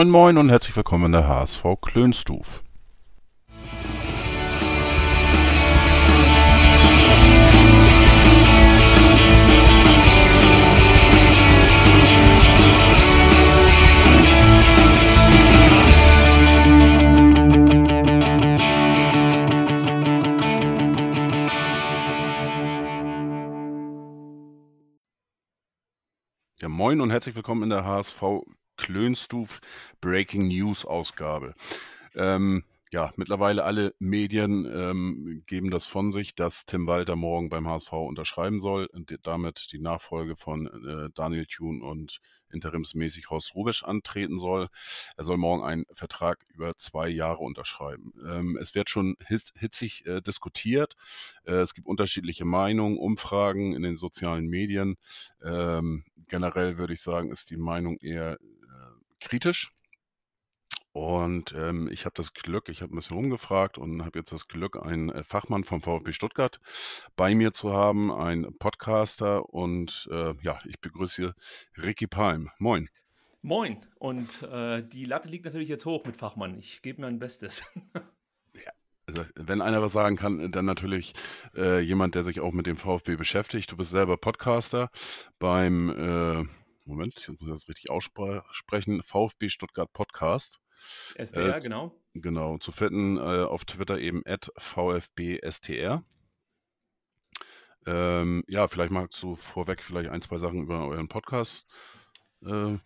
Moin Moin und herzlich willkommen in der HSV Klönstuf. Ja, moin und herzlich willkommen in der HSV Klönstuf Breaking News Ausgabe. Ähm, ja, mittlerweile alle Medien ähm, geben das von sich, dass Tim Walter morgen beim HSV unterschreiben soll und damit die Nachfolge von äh, Daniel Thune und interimsmäßig Horst Rubisch antreten soll. Er soll morgen einen Vertrag über zwei Jahre unterschreiben. Ähm, es wird schon hitz, hitzig äh, diskutiert. Äh, es gibt unterschiedliche Meinungen, Umfragen in den sozialen Medien. Ähm, generell würde ich sagen, ist die Meinung eher kritisch. Und ähm, ich habe das Glück, ich habe ein bisschen rumgefragt und habe jetzt das Glück, einen äh, Fachmann vom VfB Stuttgart bei mir zu haben, ein Podcaster. Und äh, ja, ich begrüße Ricky Palm. Moin. Moin. Und äh, die Latte liegt natürlich jetzt hoch mit Fachmann. Ich gebe mir ein Bestes. ja, also, wenn einer was sagen kann, dann natürlich äh, jemand, der sich auch mit dem VfB beschäftigt. Du bist selber Podcaster beim äh, Moment, ich muss das richtig aussprechen, VfB Stuttgart Podcast. SDR, äh, genau. Genau, zu finden äh, auf Twitter eben at VfBSTR. Ähm, ja, vielleicht magst du vorweg vielleicht ein, zwei Sachen über euren Podcast äh,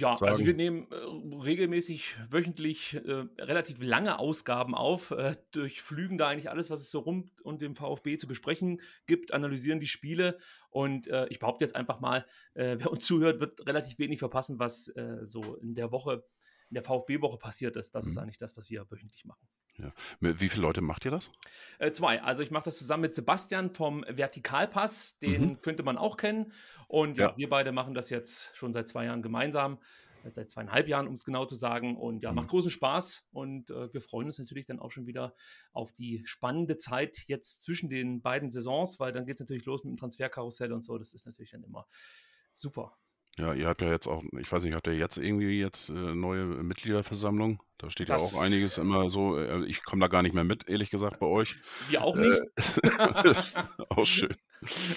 ja, sagen. also wir nehmen äh, regelmäßig wöchentlich äh, relativ lange Ausgaben auf, äh, durchflügen da eigentlich alles, was es so rum und dem VfB zu besprechen gibt, analysieren die Spiele und äh, ich behaupte jetzt einfach mal, äh, wer uns zuhört, wird relativ wenig verpassen, was äh, so in der Woche, in der VfB-Woche passiert ist. Das mhm. ist eigentlich das, was wir wöchentlich machen. Ja. Wie viele Leute macht ihr das? Äh, zwei. Also ich mache das zusammen mit Sebastian vom Vertikalpass. Den mhm. könnte man auch kennen. Und ja, ja, wir beide machen das jetzt schon seit zwei Jahren gemeinsam. Äh, seit zweieinhalb Jahren, um es genau zu sagen. Und ja, mhm. macht großen Spaß. Und äh, wir freuen uns natürlich dann auch schon wieder auf die spannende Zeit jetzt zwischen den beiden Saisons, weil dann geht es natürlich los mit dem Transferkarussell und so. Das ist natürlich dann immer super. Ja, ihr habt ja jetzt auch, ich weiß nicht, habt ihr jetzt irgendwie jetzt äh, neue Mitgliederversammlung? Da steht ja auch einiges immer so. Äh, ich komme da gar nicht mehr mit, ehrlich gesagt, bei euch. Wir auch nicht. Äh, auch schön.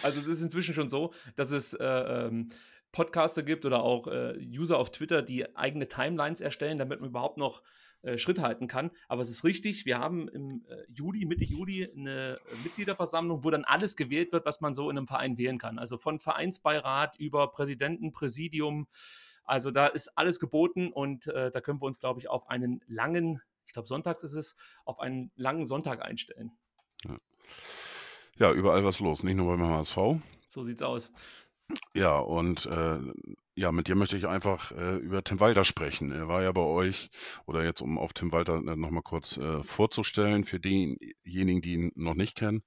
Also es ist inzwischen schon so, dass es äh, ähm, Podcaster gibt oder auch äh, User auf Twitter, die eigene Timelines erstellen, damit man überhaupt noch äh, Schritt halten kann. Aber es ist richtig, wir haben im äh, Juli, Mitte Juli, eine äh, Mitgliederversammlung, wo dann alles gewählt wird, was man so in einem Verein wählen kann. Also von Vereinsbeirat über Präsidenten, Präsidium. Also da ist alles geboten und äh, da können wir uns, glaube ich, auf einen langen, ich glaube sonntags ist es, auf einen langen Sonntag einstellen. Ja. ja, überall was los, nicht nur beim HSV. So sieht's aus. Ja, und äh, ja, mit dir möchte ich einfach äh, über Tim Walter sprechen. Er war ja bei euch, oder jetzt um auf Tim Walter äh, nochmal kurz äh, vorzustellen, für diejenigen, die ihn noch nicht kennen.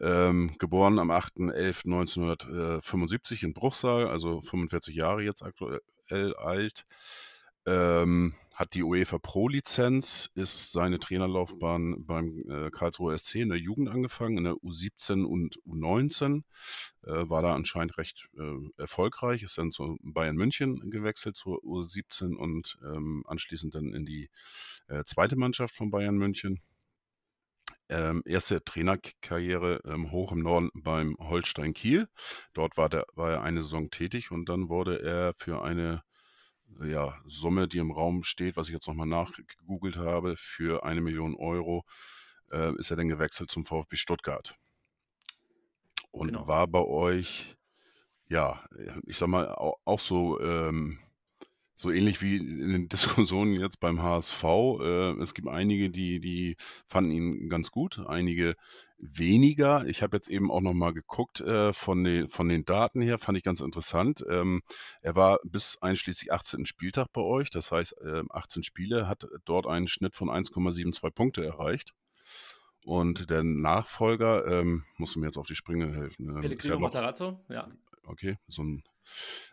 Ähm, geboren am 8.11.1975 in Bruchsal, also 45 Jahre jetzt aktuell alt. Ähm, hat die UEFA Pro-Lizenz, ist seine Trainerlaufbahn beim äh, Karlsruher SC in der Jugend angefangen, in der U17 und U19. Äh, war da anscheinend recht äh, erfolgreich, ist dann zu Bayern München gewechselt zur U17 und ähm, anschließend dann in die äh, zweite Mannschaft von Bayern München. Ähm, erste Trainerkarriere ähm, hoch im Norden beim Holstein Kiel. Dort war, der, war er eine Saison tätig und dann wurde er für eine ja, Summe, die im Raum steht, was ich jetzt nochmal nachgegoogelt habe, für eine Million Euro äh, ist er dann gewechselt zum VfB Stuttgart. Und genau. war bei euch, ja, ich sag mal, auch, auch so ähm, so ähnlich wie in den Diskussionen jetzt beim HSV. Äh, es gibt einige, die, die fanden ihn ganz gut, einige weniger. Ich habe jetzt eben auch nochmal geguckt äh, von, den, von den Daten her, fand ich ganz interessant. Ähm, er war bis einschließlich 18. Spieltag bei euch, das heißt äh, 18 Spiele, hat dort einen Schnitt von 1,72 Punkte erreicht. Und der Nachfolger, ähm, musst du mir jetzt auf die Sprünge helfen. Ähm, Pellegrino ja Matarazzo, ja. Okay, so ein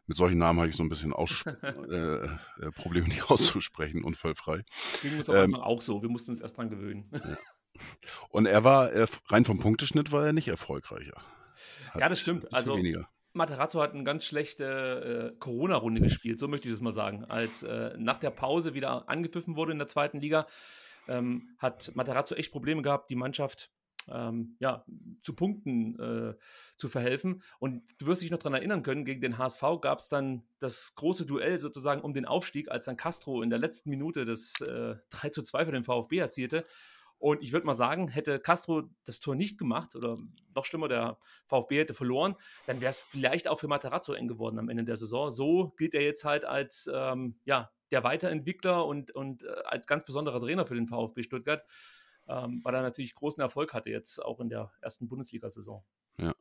mit solchen Namen habe ich so ein bisschen Aus äh, äh, Probleme, die auszusprechen, unfallfrei. Ging uns ähm, auch so, wir mussten uns erst dran gewöhnen. Ja. Und er war, äh, rein vom Punkteschnitt war er nicht erfolgreicher. Hat ja, das stimmt. Also, weniger. Materazzo hat eine ganz schlechte äh, Corona-Runde gespielt, so möchte ich das mal sagen. Als äh, nach der Pause wieder angepfiffen wurde in der zweiten Liga, ähm, hat Materazzo echt Probleme gehabt, die Mannschaft ähm, ja, zu Punkten äh, zu verhelfen. Und du wirst dich noch daran erinnern können, gegen den HSV gab es dann das große Duell sozusagen um den Aufstieg, als dann Castro in der letzten Minute das äh, 3 zu 2 für den VfB erzielte. Und ich würde mal sagen, hätte Castro das Tor nicht gemacht oder noch schlimmer, der VfB hätte verloren, dann wäre es vielleicht auch für Materazzo eng geworden am Ende der Saison. So gilt er jetzt halt als ähm, ja, der Weiterentwickler und, und äh, als ganz besonderer Trainer für den VfB Stuttgart ähm, weil er natürlich großen Erfolg hatte jetzt auch in der ersten Bundesliga-Saison. Ja.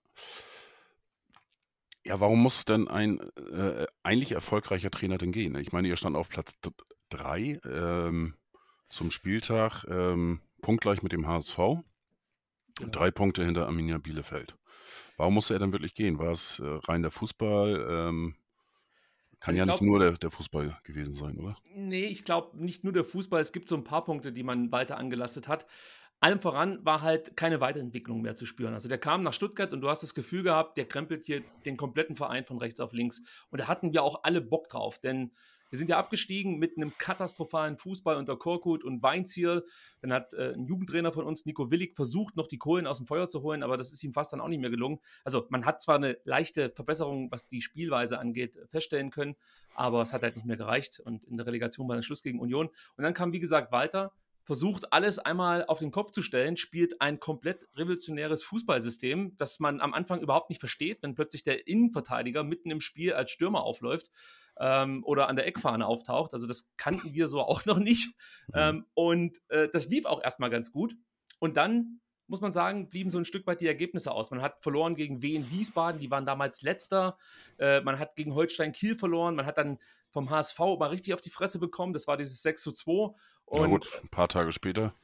Ja, warum muss denn ein äh, eigentlich erfolgreicher Trainer denn gehen? Ich meine, ihr stand auf Platz 3 ähm, zum Spieltag, ähm, punktgleich mit dem HSV. Genau. Drei Punkte hinter Arminia Bielefeld. Warum musste er denn wirklich gehen? War es äh, rein der Fußball? Ähm, kann also ja glaub, nicht nur der, der, Fußball gewesen sein, oder? Nee, ich glaube nicht nur der Fußball. Es gibt so ein paar Punkte, die man weiter angelastet hat. Allem voran war halt keine Weiterentwicklung mehr zu spüren. Also der kam nach Stuttgart und du hast das Gefühl gehabt, der krempelt hier den kompletten Verein von rechts auf links. Und da hatten wir auch alle Bock drauf, denn wir sind ja abgestiegen mit einem katastrophalen Fußball unter Korkut und Weinziel. Dann hat äh, ein Jugendtrainer von uns, Nico Willig, versucht, noch die Kohlen aus dem Feuer zu holen, aber das ist ihm fast dann auch nicht mehr gelungen. Also man hat zwar eine leichte Verbesserung, was die Spielweise angeht, feststellen können, aber es hat halt nicht mehr gereicht. Und in der Relegation war dann Schluss gegen Union. Und dann kam, wie gesagt, Walter, versucht alles einmal auf den Kopf zu stellen, spielt ein komplett revolutionäres Fußballsystem, das man am Anfang überhaupt nicht versteht, wenn plötzlich der Innenverteidiger mitten im Spiel als Stürmer aufläuft ähm, oder an der Eckfahne auftaucht. Also das kannten wir so auch noch nicht. Ähm, und äh, das lief auch erstmal ganz gut. Und dann muss man sagen, blieben so ein Stück weit die Ergebnisse aus. Man hat verloren gegen Wien Wiesbaden, die waren damals letzter. Äh, man hat gegen Holstein Kiel verloren. Man hat dann vom HSV mal richtig auf die Fresse bekommen. Das war dieses 6 zu 2. Und, ja gut, ein paar Tage später.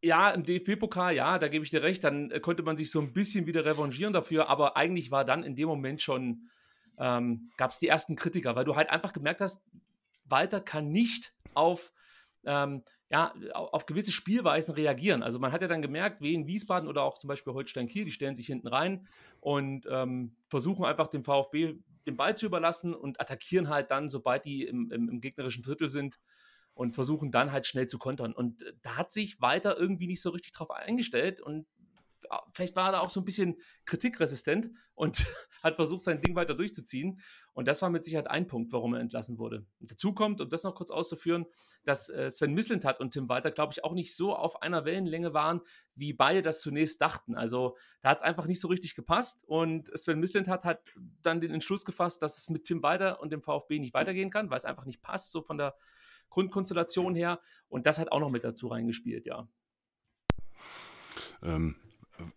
Ja, im DFB-Pokal, ja, da gebe ich dir recht. Dann äh, konnte man sich so ein bisschen wieder revanchieren dafür. Aber eigentlich war dann in dem Moment schon ähm, gab es die ersten Kritiker, weil du halt einfach gemerkt hast, Walter kann nicht auf, ähm, ja, auf gewisse Spielweisen reagieren. Also man hat ja dann gemerkt, wie in Wiesbaden oder auch zum Beispiel Holstein Kiel, die stellen sich hinten rein und ähm, versuchen einfach dem VfB den Ball zu überlassen und attackieren halt dann, sobald die im, im, im gegnerischen Drittel sind und versuchen dann halt schnell zu kontern. Und äh, da hat sich Walter irgendwie nicht so richtig drauf eingestellt und vielleicht war er da auch so ein bisschen kritikresistent und hat versucht, sein Ding weiter durchzuziehen. Und das war mit Sicherheit ein Punkt, warum er entlassen wurde. Und dazu kommt, um das noch kurz auszuführen, dass äh, Sven Mislintat und Tim Walter, glaube ich, auch nicht so auf einer Wellenlänge waren, wie beide das zunächst dachten. Also da hat es einfach nicht so richtig gepasst. Und Sven Mislintat hat dann den Entschluss gefasst, dass es mit Tim Walter und dem VfB nicht weitergehen kann, weil es einfach nicht passt, so von der Grundkonstellation her. Und das hat auch noch mit dazu reingespielt, ja. Ähm,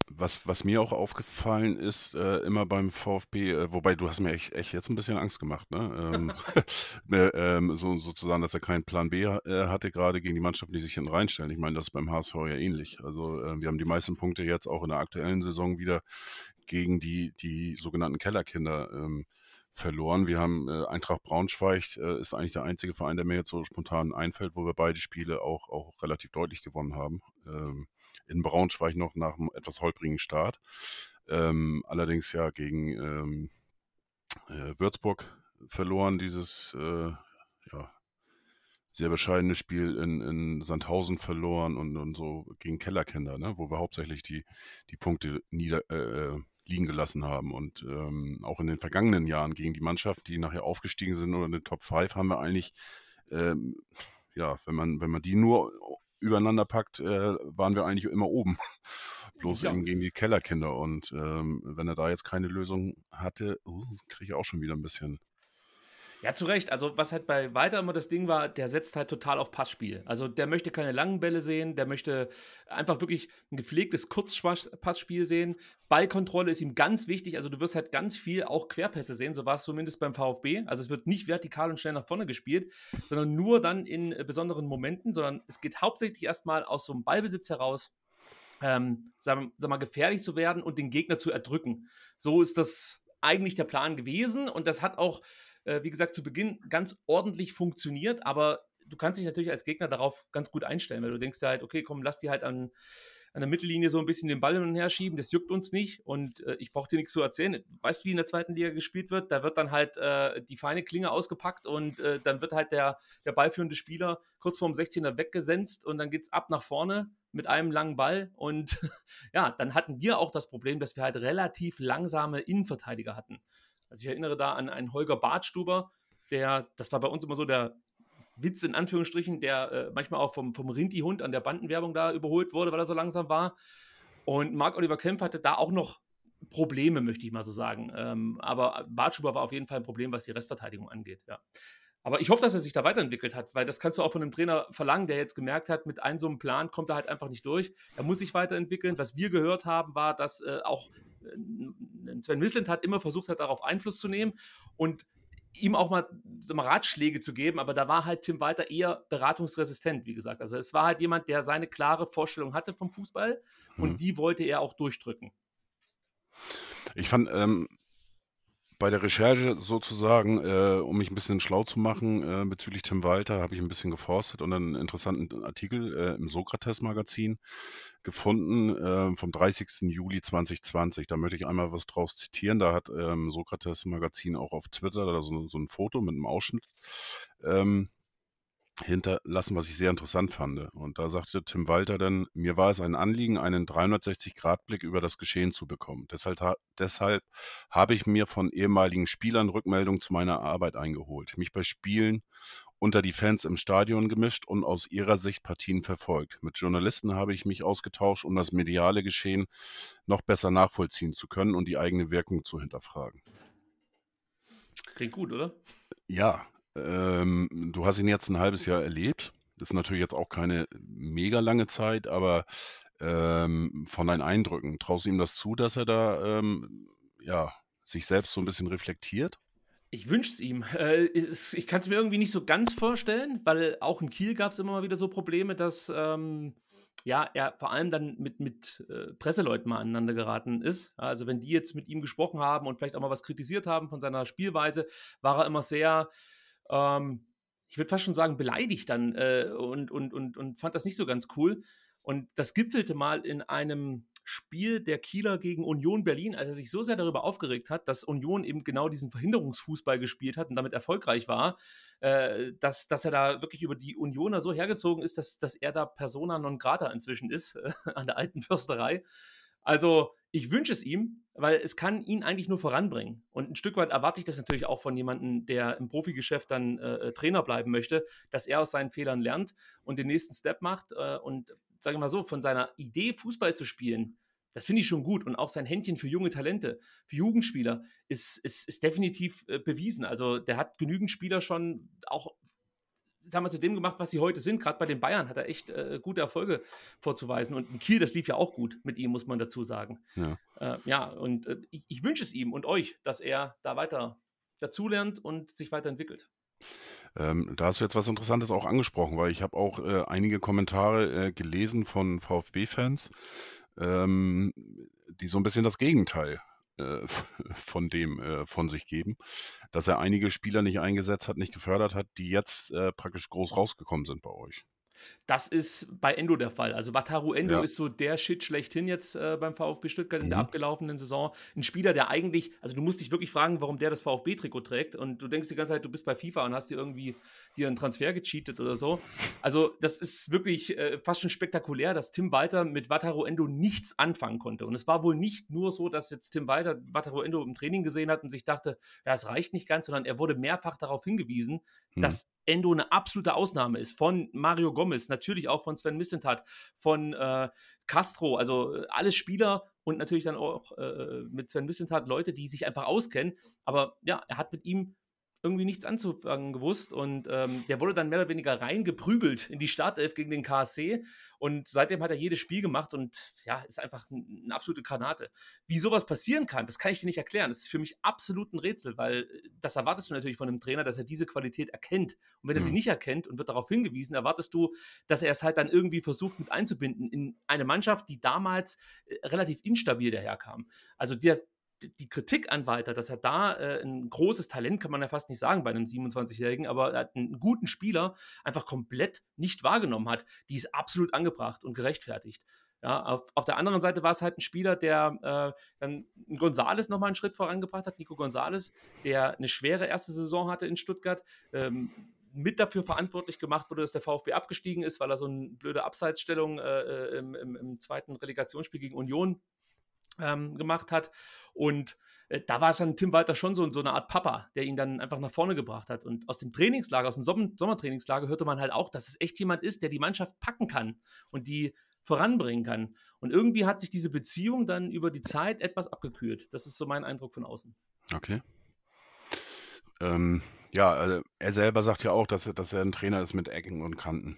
was, was mir auch aufgefallen ist, äh, immer beim VfB, äh, wobei du hast mir echt, echt jetzt ein bisschen Angst gemacht, ne? Ähm, äh, ähm, so, sozusagen, dass er keinen Plan B äh, hatte, gerade gegen die Mannschaften, die sich hinten reinstellen. Ich meine, das ist beim HSV ja ähnlich. Also äh, wir haben die meisten Punkte jetzt auch in der aktuellen Saison wieder gegen die, die sogenannten Kellerkinder ähm, verloren. Wir haben äh, Eintracht Braunschweig äh, ist eigentlich der einzige Verein, der mir jetzt so spontan einfällt, wo wir beide Spiele auch, auch relativ deutlich gewonnen haben. Ähm, in Braunschweig noch nach einem etwas holprigen Start. Ähm, allerdings ja gegen ähm, äh, Würzburg verloren, dieses äh, ja, sehr bescheidene Spiel in, in Sandhausen verloren und, und so gegen Kellerkinder, ne, wo wir hauptsächlich die, die Punkte nieder, äh, äh liegen gelassen haben. Und ähm, auch in den vergangenen Jahren gegen die Mannschaft, die nachher aufgestiegen sind oder in den Top 5, haben wir eigentlich, ähm, ja, wenn man, wenn man die nur übereinander packt, äh, waren wir eigentlich immer oben. Bloß ja. eben gegen die Kellerkinder. Und ähm, wenn er da jetzt keine Lösung hatte, uh, kriege ich auch schon wieder ein bisschen ja, zu Recht. Also, was halt bei Walter immer das Ding war, der setzt halt total auf Passspiel. Also, der möchte keine langen Bälle sehen, der möchte einfach wirklich ein gepflegtes Kurzpassspiel sehen. Ballkontrolle ist ihm ganz wichtig. Also, du wirst halt ganz viel auch Querpässe sehen. So war es zumindest beim VfB. Also, es wird nicht vertikal und schnell nach vorne gespielt, sondern nur dann in äh, besonderen Momenten, sondern es geht hauptsächlich erstmal aus so einem Ballbesitz heraus. Ähm, sag, sag mal, gefährlich zu werden und den Gegner zu erdrücken. So ist das eigentlich der Plan gewesen und das hat auch äh, wie gesagt, zu Beginn ganz ordentlich funktioniert, aber du kannst dich natürlich als Gegner darauf ganz gut einstellen, weil du denkst ja halt, okay, komm, lass die halt an, an der Mittellinie so ein bisschen den Ball hin und her schieben, das juckt uns nicht und äh, ich brauche dir nichts zu erzählen. Weißt du, wie in der zweiten Liga gespielt wird? Da wird dann halt äh, die feine Klinge ausgepackt und äh, dann wird halt der, der ballführende Spieler kurz vorm 16er weggesenzt und dann geht es ab nach vorne mit einem langen Ball und ja, dann hatten wir auch das Problem, dass wir halt relativ langsame Innenverteidiger hatten. Also ich erinnere da an einen Holger Bartstuber, der, das war bei uns immer so der Witz in Anführungsstrichen, der äh, manchmal auch vom, vom Rinti-Hund an der Bandenwerbung da überholt wurde, weil er so langsam war. Und Marc-Oliver Kempf hatte da auch noch Probleme, möchte ich mal so sagen. Ähm, aber Bartschuber war auf jeden Fall ein Problem, was die Restverteidigung angeht, ja. Aber ich hoffe, dass er sich da weiterentwickelt hat, weil das kannst du auch von einem Trainer verlangen, der jetzt gemerkt hat, mit einem so einem Plan kommt er halt einfach nicht durch. Er muss sich weiterentwickeln. Was wir gehört haben, war, dass äh, auch Sven Misland hat immer versucht hat, darauf Einfluss zu nehmen und ihm auch mal, mal Ratschläge zu geben, aber da war halt Tim Walter eher beratungsresistent, wie gesagt. Also es war halt jemand, der seine klare Vorstellung hatte vom Fußball und mhm. die wollte er auch durchdrücken. Ich fand ähm, bei der Recherche sozusagen, äh, um mich ein bisschen schlau zu machen äh, bezüglich Tim Walter, habe ich ein bisschen geforstet und einen interessanten Artikel äh, im Sokrates-Magazin gefunden äh, vom 30. Juli 2020. Da möchte ich einmal was draus zitieren. Da hat ähm, Sokrates Magazin auch auf Twitter da so, so ein Foto mit einem Ausschnitt ähm, hinterlassen, was ich sehr interessant fand. Und da sagte Tim Walter dann, mir war es ein Anliegen, einen 360-Grad-Blick über das Geschehen zu bekommen. Deshalb, deshalb habe ich mir von ehemaligen Spielern Rückmeldungen zu meiner Arbeit eingeholt, mich bei Spielen unter die Fans im Stadion gemischt und aus ihrer Sicht Partien verfolgt. Mit Journalisten habe ich mich ausgetauscht, um das mediale Geschehen noch besser nachvollziehen zu können und die eigene Wirkung zu hinterfragen. Klingt gut, oder? Ja, ähm, du hast ihn jetzt ein halbes Jahr erlebt. Das ist natürlich jetzt auch keine mega lange Zeit, aber ähm, von deinen Eindrücken, traust du ihm das zu, dass er da ähm, ja, sich selbst so ein bisschen reflektiert? Ich wünsche es ihm. Äh, ich kann es mir irgendwie nicht so ganz vorstellen, weil auch in Kiel gab es immer mal wieder so Probleme, dass ähm, ja, er vor allem dann mit, mit äh, Presseleuten mal aneinander geraten ist. Also wenn die jetzt mit ihm gesprochen haben und vielleicht auch mal was kritisiert haben von seiner Spielweise, war er immer sehr, ähm, ich würde fast schon sagen, beleidigt dann äh, und, und, und, und fand das nicht so ganz cool. Und das gipfelte mal in einem Spiel der Kieler gegen Union Berlin, als er sich so sehr darüber aufgeregt hat, dass Union eben genau diesen Verhinderungsfußball gespielt hat und damit erfolgreich war, äh, dass, dass er da wirklich über die Unioner so hergezogen ist, dass, dass er da persona non grata inzwischen ist äh, an der alten Försterei. Also ich wünsche es ihm, weil es kann ihn eigentlich nur voranbringen. Und ein Stück weit erwarte ich das natürlich auch von jemandem, der im Profigeschäft dann äh, äh Trainer bleiben möchte, dass er aus seinen Fehlern lernt und den nächsten Step macht. Äh, und sage ich mal so, von seiner Idee, Fußball zu spielen, das finde ich schon gut. Und auch sein Händchen für junge Talente, für Jugendspieler, ist, ist, ist definitiv äh, bewiesen. Also der hat genügend Spieler schon auch sagen wir, zu dem gemacht, was sie heute sind. Gerade bei den Bayern hat er echt äh, gute Erfolge vorzuweisen. Und in Kiel, das lief ja auch gut mit ihm, muss man dazu sagen. Ja, äh, ja und äh, ich, ich wünsche es ihm und euch, dass er da weiter dazulernt und sich weiterentwickelt. Ähm, da hast du jetzt was Interessantes auch angesprochen, weil ich habe auch äh, einige Kommentare äh, gelesen von VfB-Fans, ähm, die so ein bisschen das Gegenteil äh, von dem äh, von sich geben, dass er einige Spieler nicht eingesetzt hat, nicht gefördert hat, die jetzt äh, praktisch groß rausgekommen sind bei euch. Das ist bei Endo der Fall. Also Wataru Endo ja. ist so der Shit schlechthin jetzt äh, beim VfB Stuttgart in der mhm. abgelaufenen Saison. Ein Spieler, der eigentlich, also du musst dich wirklich fragen, warum der das VfB-Trikot trägt und du denkst die ganze Zeit, du bist bei FIFA und hast dir irgendwie dir einen Transfer gecheatet oder so. Also das ist wirklich äh, fast schon spektakulär, dass Tim Walter mit Wataru Endo nichts anfangen konnte. Und es war wohl nicht nur so, dass jetzt Tim Walter Wataru Endo im Training gesehen hat und sich dachte, ja, es reicht nicht ganz, sondern er wurde mehrfach darauf hingewiesen, mhm. dass Endo eine absolute Ausnahme ist. Von Mario Gomez, natürlich auch von Sven Mislintat, von äh, Castro, also äh, alles Spieler und natürlich dann auch äh, mit Sven Mislintat Leute, die sich einfach auskennen. Aber ja, er hat mit ihm irgendwie nichts anzufangen gewusst und ähm, der wurde dann mehr oder weniger reingeprügelt in die Startelf gegen den KSC und seitdem hat er jedes Spiel gemacht und ja, ist einfach eine absolute Granate. Wie sowas passieren kann, das kann ich dir nicht erklären. Das ist für mich absolut ein Rätsel, weil äh, das erwartest du natürlich von einem Trainer, dass er diese Qualität erkennt. Und wenn er mhm. sie nicht erkennt und wird darauf hingewiesen, erwartest du, dass er es halt dann irgendwie versucht mit einzubinden in eine Mannschaft, die damals äh, relativ instabil daherkam. Also der, die Kritik an Walter, dass er da äh, ein großes Talent, kann man ja fast nicht sagen bei einem 27-Jährigen, aber er hat einen guten Spieler einfach komplett nicht wahrgenommen hat, die ist absolut angebracht und gerechtfertigt. Ja, auf, auf der anderen Seite war es halt ein Spieler, der äh, dann Gonzales nochmal einen Schritt vorangebracht hat, Nico Gonzales, der eine schwere erste Saison hatte in Stuttgart, ähm, mit dafür verantwortlich gemacht wurde, dass der VfB abgestiegen ist, weil er so eine blöde Abseitsstellung äh, äh im, im, im, zweiten Relegationsspiel gegen Union ähm, gemacht hat. Und äh, da war dann Tim Walter schon so, so, eine Art Papa, der ihn dann einfach nach vorne gebracht hat. Und aus dem Trainingslager, aus dem Sommer Sommertrainingslager hörte man halt auch, dass es echt jemand ist, der die Mannschaft packen kann und die voranbringen kann. Und irgendwie hat sich diese Beziehung dann über die Zeit etwas abgekühlt. Das ist so mein Eindruck von außen. Okay. Ähm, ja, also er selber sagt ja auch, dass dass er ein Trainer ist mit Ecken und Kanten.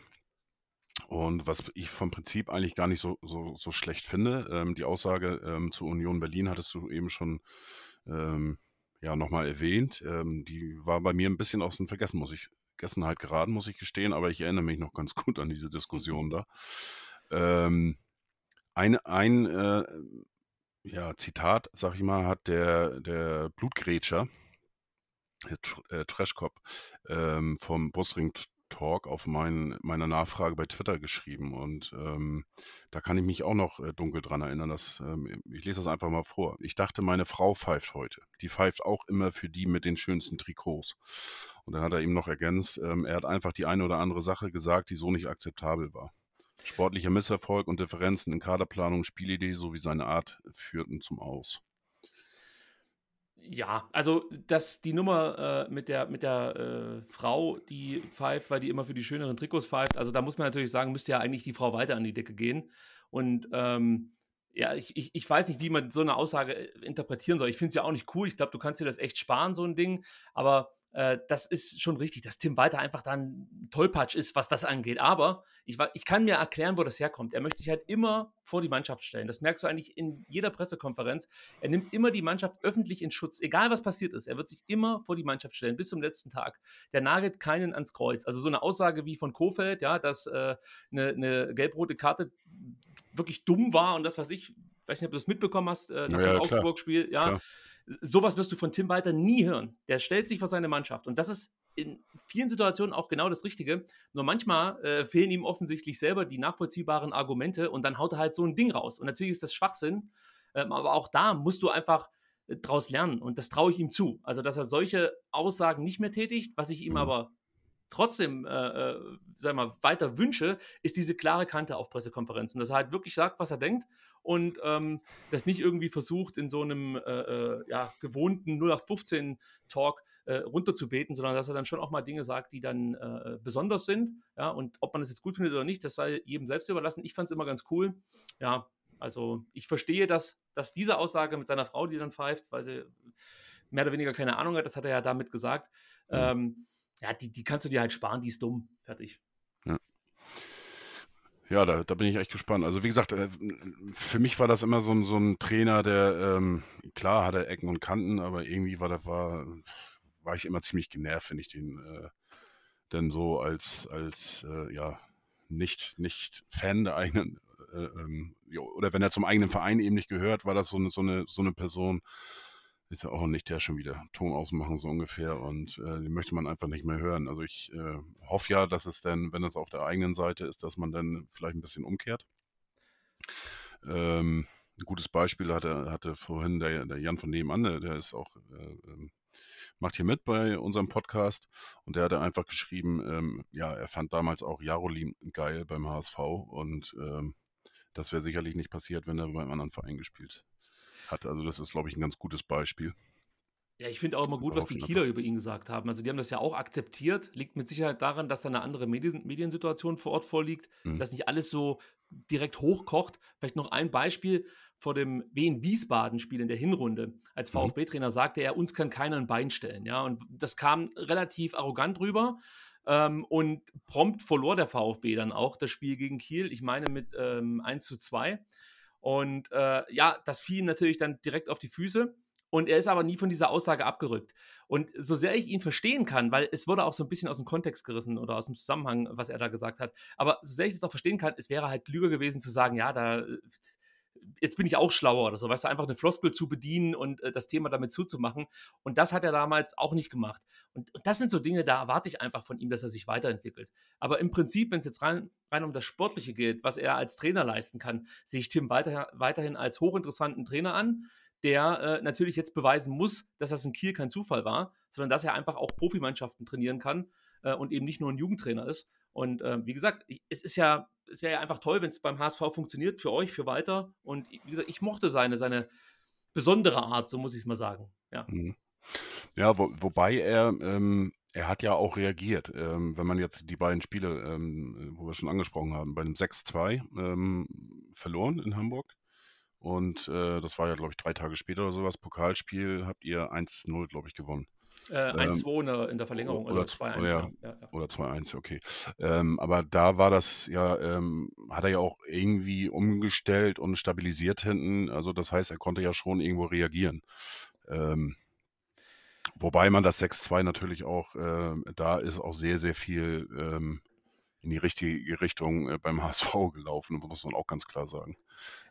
Und was ich vom Prinzip eigentlich gar nicht so, so, so schlecht finde, ähm, die Aussage ähm, zu Union Berlin hattest du eben schon ähm, ja, nochmal erwähnt. Ähm, die war bei mir ein bisschen aus dem Vergessen, muss ich, Vergessenheit geraten, muss ich gestehen, aber ich erinnere mich noch ganz gut an diese Diskussion da. Ähm, ein ein äh, ja, Zitat, sag ich mal, hat der, der Blutgrätscher, äh, Trashcop ähm, vom Busring Talk auf mein, meine Nachfrage bei Twitter geschrieben und ähm, da kann ich mich auch noch äh, dunkel dran erinnern. Dass, ähm, ich lese das einfach mal vor. Ich dachte, meine Frau pfeift heute. Die pfeift auch immer für die mit den schönsten Trikots. Und dann hat er ihm noch ergänzt, ähm, er hat einfach die eine oder andere Sache gesagt, die so nicht akzeptabel war. Sportlicher Misserfolg und Differenzen in Kaderplanung, Spielidee sowie seine Art führten zum Aus. Ja, also dass die Nummer äh, mit der, mit der äh, Frau, die pfeift, weil die immer für die schöneren Trikots pfeift, also da muss man natürlich sagen, müsste ja eigentlich die Frau weiter an die Decke gehen. Und ähm, ja, ich, ich, ich weiß nicht, wie man so eine Aussage äh, interpretieren soll. Ich finde es ja auch nicht cool. Ich glaube, du kannst dir das echt sparen, so ein Ding. Aber äh, das ist schon richtig, dass Tim Walter einfach dann Tollpatsch ist, was das angeht. Aber ich, ich kann mir erklären, wo das herkommt. Er möchte sich halt immer vor die Mannschaft stellen. Das merkst du eigentlich in jeder Pressekonferenz. Er nimmt immer die Mannschaft öffentlich in Schutz, egal was passiert ist. Er wird sich immer vor die Mannschaft stellen, bis zum letzten Tag. Der nagelt keinen ans Kreuz. Also so eine Aussage wie von Kofeld, ja, dass äh, eine, eine gelb-rote Karte wirklich dumm war und das, was ich, weiß nicht, ob du das mitbekommen hast, äh, nach ja, dem Augsburg-Spiel, ja. Klar sowas wirst du von Tim Walter nie hören. Der stellt sich vor seine Mannschaft. Und das ist in vielen Situationen auch genau das Richtige. Nur manchmal äh, fehlen ihm offensichtlich selber die nachvollziehbaren Argumente und dann haut er halt so ein Ding raus. Und natürlich ist das Schwachsinn, ähm, aber auch da musst du einfach äh, draus lernen und das traue ich ihm zu. Also, dass er solche Aussagen nicht mehr tätigt, was ich ihm mhm. aber trotzdem, äh, äh, sag mal, weiter wünsche, ist diese klare Kante auf Pressekonferenzen, dass er halt wirklich sagt, was er denkt und ähm, das nicht irgendwie versucht, in so einem äh, äh ja, gewohnten 0815-Talk äh, runterzubeten, sondern dass er dann schon auch mal Dinge sagt, die dann äh, besonders sind. Ja, und ob man das jetzt gut findet oder nicht, das sei jedem selbst überlassen. Ich fand es immer ganz cool. Ja, also ich verstehe, dass, dass diese Aussage mit seiner Frau, die dann pfeift, weil sie mehr oder weniger keine Ahnung hat, das hat er ja damit gesagt. Mhm. Ähm, ja, die, die kannst du dir halt sparen, die ist dumm. Fertig. Ja, da, da bin ich echt gespannt. Also wie gesagt, äh, für mich war das immer so ein, so ein Trainer, der, ähm, klar hat er Ecken und Kanten, aber irgendwie war, da war, war ich immer ziemlich genervt, wenn ich den äh, denn so als, als äh, ja, nicht, nicht Fan der eigenen, äh, ähm, oder wenn er zum eigenen Verein eben nicht gehört, war das so eine, so eine, so eine Person, ist ja auch nicht der schon wieder Ton ausmachen, so ungefähr. Und äh, den möchte man einfach nicht mehr hören. Also ich äh, hoffe ja, dass es dann, wenn es auf der eigenen Seite ist, dass man dann vielleicht ein bisschen umkehrt. Ähm, ein gutes Beispiel hatte, hatte vorhin der, der Jan von nebenan, der ist auch, äh, ähm, macht hier mit bei unserem Podcast und der hatte einfach geschrieben, ähm, ja, er fand damals auch Jarolin geil beim HSV und ähm, das wäre sicherlich nicht passiert, wenn er beim anderen Verein gespielt hat. Also das ist, glaube ich, ein ganz gutes Beispiel. Ja, ich finde auch immer gut, was die Kieler über ihn gesagt haben. Also die haben das ja auch akzeptiert. Liegt mit Sicherheit daran, dass da eine andere Medien Mediensituation vor Ort vorliegt, mhm. dass nicht alles so direkt hochkocht. Vielleicht noch ein Beispiel vor dem Wien Wiesbaden-Spiel in der Hinrunde. Als mhm. VfB-Trainer sagte er, uns kann keiner ein Bein stellen. Ja, und das kam relativ arrogant rüber. Ähm, und prompt verlor der VfB dann auch das Spiel gegen Kiel. Ich meine mit ähm, 1 zu 2. Und äh, ja, das fiel ihm natürlich dann direkt auf die Füße. Und er ist aber nie von dieser Aussage abgerückt. Und so sehr ich ihn verstehen kann, weil es wurde auch so ein bisschen aus dem Kontext gerissen oder aus dem Zusammenhang, was er da gesagt hat. Aber so sehr ich das auch verstehen kann, es wäre halt klüger gewesen zu sagen, ja, da jetzt bin ich auch schlauer oder so, weißt du, einfach eine Floskel zu bedienen und äh, das Thema damit zuzumachen. Und das hat er damals auch nicht gemacht. Und, und, das sind so Dinge, da erwarte ich einfach von ihm, dass er sich weiterentwickelt. Aber im Prinzip, wenn es jetzt rein, rein um das Sportliche geht, was er als Trainer leisten kann, sehe ich Tim weiter, weiterhin als hochinteressanten Trainer an, der äh, natürlich jetzt beweisen muss, dass das in Kiel kein Zufall war, sondern dass er einfach auch Profimannschaften trainieren kann äh, und eben nicht nur ein Jugendtrainer ist. Und äh, wie gesagt, es ist ja, es wäre ja einfach toll, wenn es beim HSV funktioniert, für euch, für Walter. Und wie gesagt, ich mochte seine, seine besondere Art, so muss ich es mal sagen. Ja, mhm. ja wo, wobei er, ähm, er hat ja auch reagiert. Ähm, wenn man jetzt die beiden Spiele, ähm, wo wir schon angesprochen haben, bei dem 6-2 ähm, verloren in Hamburg. Und äh, das war ja, glaube ich, drei Tage später oder sowas. Pokalspiel habt ihr 1-0, glaube ich, gewonnen. Äh, 1-2 ähm, in der Verlängerung oder 2-1. Ja, ja, ja. Oder 2-1, okay. Ähm, aber da war das ja, ähm, hat er ja auch irgendwie umgestellt und stabilisiert hinten. Also das heißt, er konnte ja schon irgendwo reagieren. Ähm, wobei man das 6-2 natürlich auch, äh, da ist auch sehr, sehr viel ähm, in die richtige Richtung äh, beim HSV gelaufen, muss man auch ganz klar sagen.